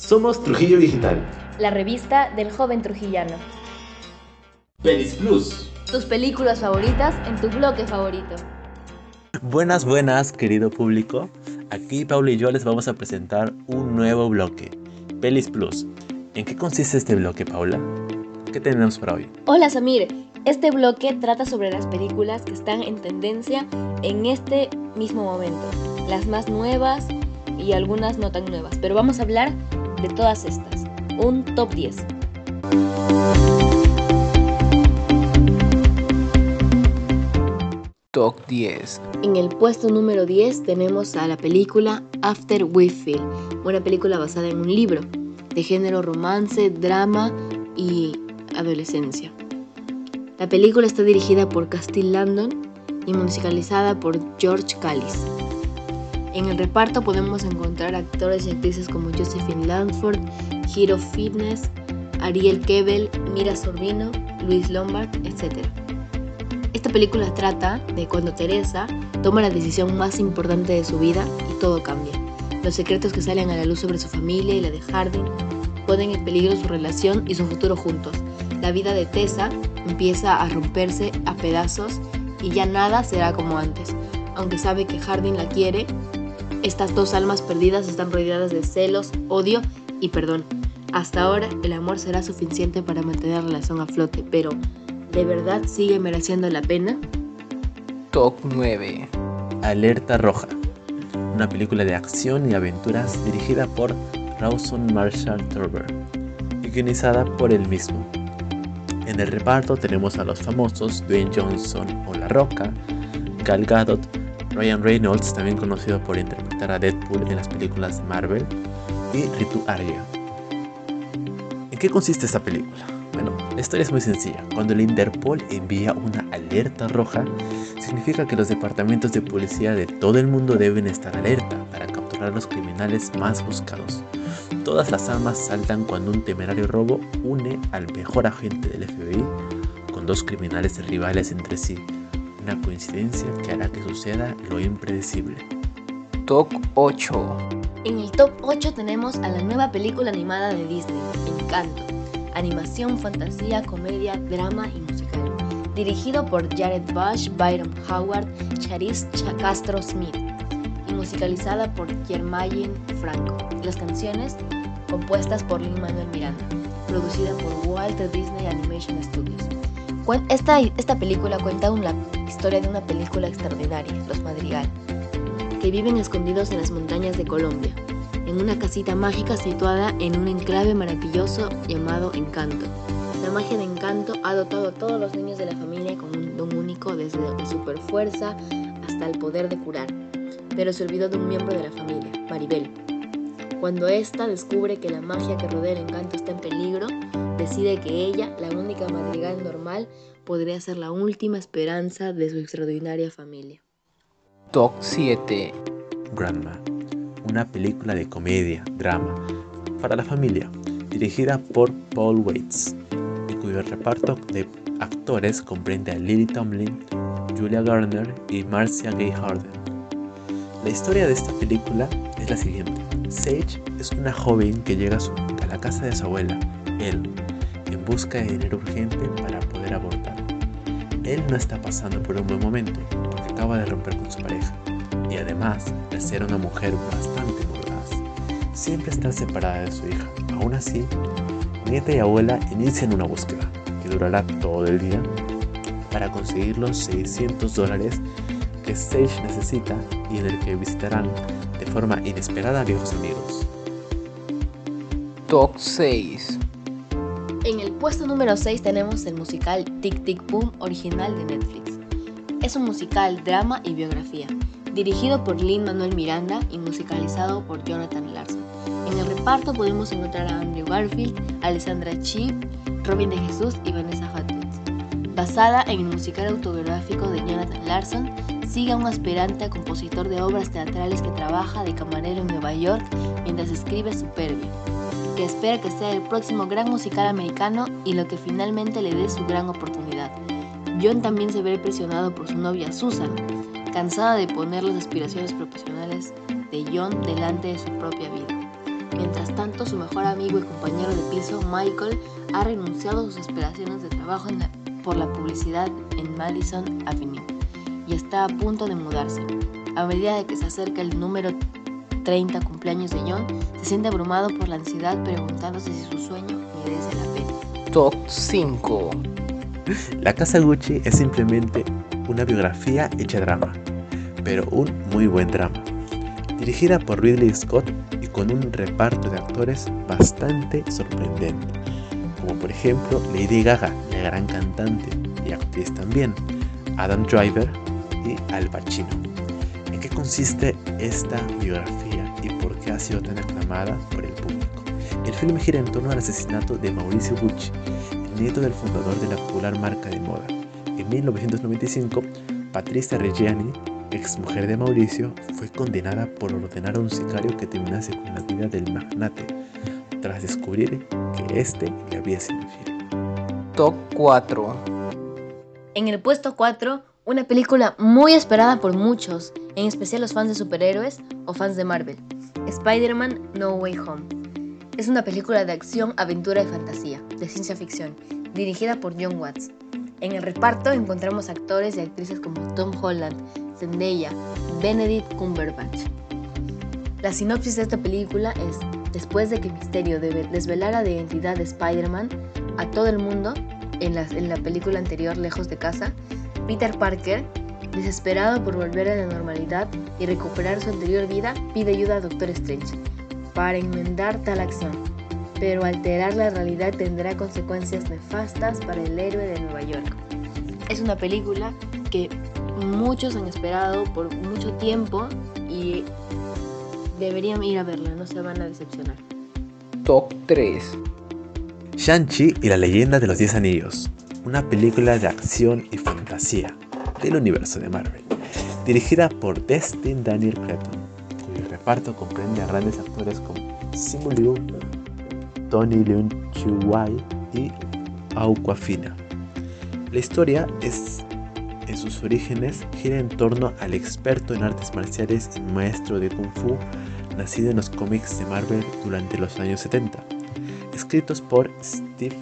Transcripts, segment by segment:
Somos Trujillo Digital. La revista del joven trujillano. Pelis Plus. Tus películas favoritas en tu bloque favorito. Buenas, buenas, querido público. Aquí Paula y yo les vamos a presentar un nuevo bloque, Pelis Plus. ¿En qué consiste este bloque, Paula? ¿Qué tenemos para hoy? Hola Samir, este bloque trata sobre las películas que están en tendencia en este mismo momento, las más nuevas y algunas no tan nuevas, pero vamos a hablar de todas estas, un top 10. Top 10. En el puesto número 10 tenemos a la película After We Feel, una película basada en un libro de género romance, drama y adolescencia. La película está dirigida por Castile Landon y musicalizada por George Callis. En el reparto podemos encontrar actores y actrices como Josephine Lansford, Hiro Fitness, Ariel Kebel, Mira Sorbino, Luis Lombard, etc. Esta película trata de cuando Teresa toma la decisión más importante de su vida y todo cambia. Los secretos que salen a la luz sobre su familia y la de Harding ponen en peligro su relación y su futuro juntos. La vida de Tessa empieza a romperse a pedazos y ya nada será como antes. Aunque sabe que Harding la quiere, estas dos almas perdidas están rodeadas de celos, odio y perdón. Hasta ahora el amor será suficiente para mantener la relación a flote, pero ¿de verdad sigue mereciendo la pena? Top 9. Alerta Roja, una película de acción y aventuras dirigida por Rawson Marshall Turber y guionizada por él mismo. En el reparto tenemos a los famosos Dwayne Johnson o La Roca, Gal Gadot, Ryan Reynolds, también conocido por interpretar a Deadpool en las películas de Marvel, y Ritu Arya. ¿En qué consiste esta película? Bueno, la historia es muy sencilla. Cuando el Interpol envía una alerta roja, significa que los departamentos de policía de todo el mundo deben estar alerta para capturar a los criminales más buscados. Todas las armas saltan cuando un temerario robo une al mejor agente del FBI con dos criminales rivales entre sí. Una coincidencia que hará que suceda lo impredecible. Top 8. En el top 8 tenemos a la nueva película animada de Disney, Encanto. Animación, fantasía, comedia, drama y musical. Dirigido por Jared Bush, Byron Howard, Charis Castro Smith. Y musicalizada por Kiermayen Franco. Las canciones compuestas por Lin Manuel Miranda. Producida por Walter Disney Animation Studios. Esta, esta película cuenta una historia de una película extraordinaria, Los Madrigal, que viven escondidos en las montañas de Colombia, en una casita mágica situada en un enclave maravilloso llamado Encanto. La magia de Encanto ha dotado a todos los niños de la familia con un don único desde la superfuerza hasta el poder de curar, pero se olvidó de un miembro de la familia, Maribel. Cuando ésta descubre que la magia que rodea el encanto está en peligro, decide que ella, la única madrigal normal, podría ser la última esperanza de su extraordinaria familia. Top 7. Grandma, una película de comedia, drama, para la familia, dirigida por Paul Waits, y cuyo reparto de actores comprende a Lily Tomlin, Julia Garner y Marcia Gay Harden. La historia de esta película es la siguiente. Sage es una joven que llega a, la casa de su abuela, él, en busca de dinero urgente para poder abortar. Él no está pasando por un buen momento porque acaba de romper con su pareja y además de ser una mujer bastante mordaz, siempre está separada de su hija. Aún así, nieta y abuela inician una búsqueda que durará todo el día para conseguir los 600 dólares que Sage necesita y en el que visitarán de forma inesperada a viejos amigos. Top 6. En el puesto número 6 tenemos el musical Tic Tic Boom original de Netflix. Es un musical, drama y biografía, dirigido por Lin Manuel Miranda y musicalizado por Jonathan Larson. En el reparto podemos encontrar a Andrew Garfield, Alessandra Chi, Robin de Jesús y Vanessa Hudgens. Basada en el musical autobiográfico Jonathan Larson, sigue a un aspirante a compositor de obras teatrales que trabaja de camarero en Nueva York mientras escribe Superbia, que espera que sea el próximo gran musical americano y lo que finalmente le dé su gran oportunidad. John también se ve presionado por su novia Susan, cansada de poner las aspiraciones profesionales de John delante de su propia vida. Mientras tanto, su mejor amigo y compañero de piso, Michael, ha renunciado a sus aspiraciones de trabajo por la publicidad en Madison Avenue y está a punto de mudarse. A medida de que se acerca el número 30 cumpleaños de John, se siente abrumado por la ansiedad preguntándose si su sueño merece la pena. Top 5 La Casa Gucci es simplemente una biografía hecha drama, pero un muy buen drama. Dirigida por Ridley Scott y con un reparto de actores bastante sorprendente, como por ejemplo Lady Gaga, la gran cantante y actriz también, Adam Driver y Al Pacino. ¿En qué consiste esta biografía y por qué ha sido tan aclamada por el público? El filme gira en torno al asesinato de Mauricio Gucci, el nieto del fundador de la popular marca de moda. En 1995, Patricia Reggiani, ex mujer de Mauricio, fue condenada por ordenar a un sicario que terminase con la vida del magnate, tras descubrir que éste le había sido infiel. Top 4 En el puesto 4, una película muy esperada por muchos, en especial los fans de superhéroes o fans de Marvel. Spider-Man No Way Home. Es una película de acción, aventura y fantasía, de ciencia ficción, dirigida por John Watts. En el reparto encontramos actores y actrices como Tom Holland, Zendaya, Benedict Cumberbatch. La sinopsis de esta película es, después de que Misterio desvelara la identidad de Spider-Man a todo el mundo en la, en la película anterior Lejos de Casa, Peter Parker, desesperado por volver a la normalidad y recuperar su anterior vida, pide ayuda a Doctor Strange para enmendar tal acción, pero alterar la realidad tendrá consecuencias nefastas para el héroe de Nueva York. Es una película que muchos han esperado por mucho tiempo y deberían ir a verla, no se van a decepcionar. Top 3 Shang-Chi y la leyenda de los 10 anillos, una película de acción y fantasía del universo de Marvel, dirigida por Destin Daniel Cretton, cuyo reparto comprende a grandes actores como Simu Liu, Tony Leung Chiu Wai y Aquafina. La historia es en sus orígenes gira en torno al experto en artes marciales y maestro de kung fu nacido en los cómics de Marvel durante los años 70, escritos por Steve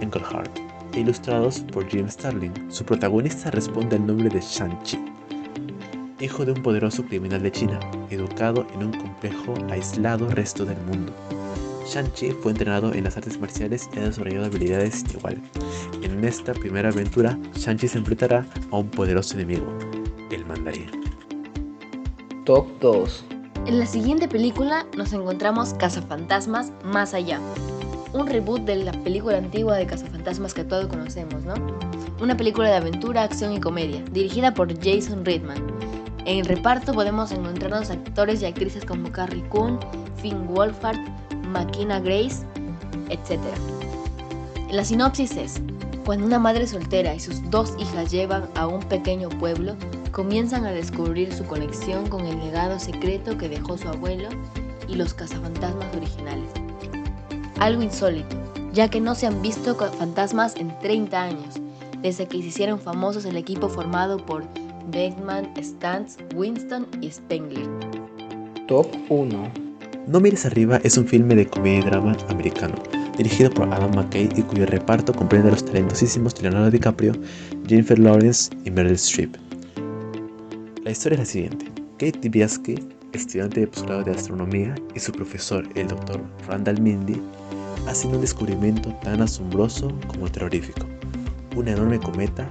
Englehart e ilustrados por Jim Starlin. Su protagonista responde al nombre de Shang-Chi, hijo de un poderoso criminal de China, educado en un complejo aislado resto del mundo. Shang-Chi fue entrenado en las artes marciales y ha desarrollado habilidades igual. En esta primera aventura, Shang-Chi se enfrentará a un poderoso enemigo, el mandarín. Top 2 En la siguiente película nos encontramos Cazafantasmas Más Allá, un reboot de la película antigua de Cazafantasmas que todos conocemos, ¿no? Una película de aventura, acción y comedia, dirigida por Jason Reitman. En el reparto podemos encontrarnos actores y actrices como Carrie Coon, Finn Wolfhard, Makina Grace, etc. La sinopsis es, cuando una madre soltera y sus dos hijas llevan a un pequeño pueblo, comienzan a descubrir su conexión con el legado secreto que dejó su abuelo y los cazafantasmas originales. Algo insólito, ya que no se han visto fantasmas en 30 años, desde que se hicieron famosos el equipo formado por Beckman, Stantz, Winston y Spengler. Top 1 No mires arriba es un filme de comedia y drama americano, dirigido por Adam McKay y cuyo reparto comprende a los talentosísimos Leonardo DiCaprio, Jennifer Lawrence y Meryl Streep. La historia es la siguiente. Kate Dibiasky, estudiante de posgrado de astronomía, y su profesor, el Dr. Randall Mindy, hacen un descubrimiento tan asombroso como terrorífico. Un enorme cometa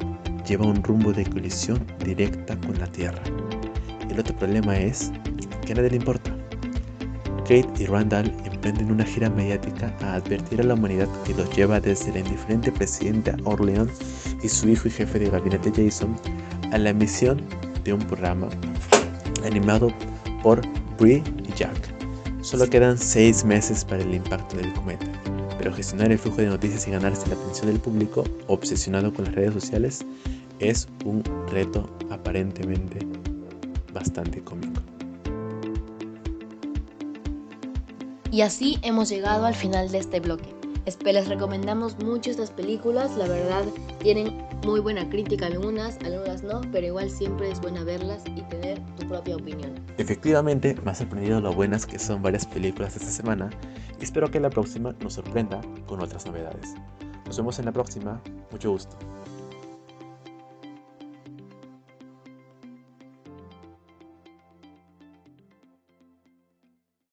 lleva un rumbo de colisión directa con la Tierra. El otro problema es que a nadie le importa. Kate y Randall emprenden una gira mediática a advertir a la humanidad que los lleva desde la indiferente presidenta Orleans y su hijo y jefe de gabinete Jason a la emisión de un programa animado por Brie y Jack. Solo quedan seis meses para el impacto del cometa, pero gestionar el flujo de noticias y ganarse la atención del público obsesionado con las redes sociales es un reto aparentemente bastante cómico. Y así hemos llegado al final de este bloque. Les recomendamos mucho estas películas, la verdad tienen muy buena crítica algunas, algunas no, pero igual siempre es buena verlas y tener tu propia opinión. Efectivamente, me ha sorprendido lo buenas que son varias películas esta semana y espero que la próxima nos sorprenda con otras novedades. Nos vemos en la próxima, mucho gusto.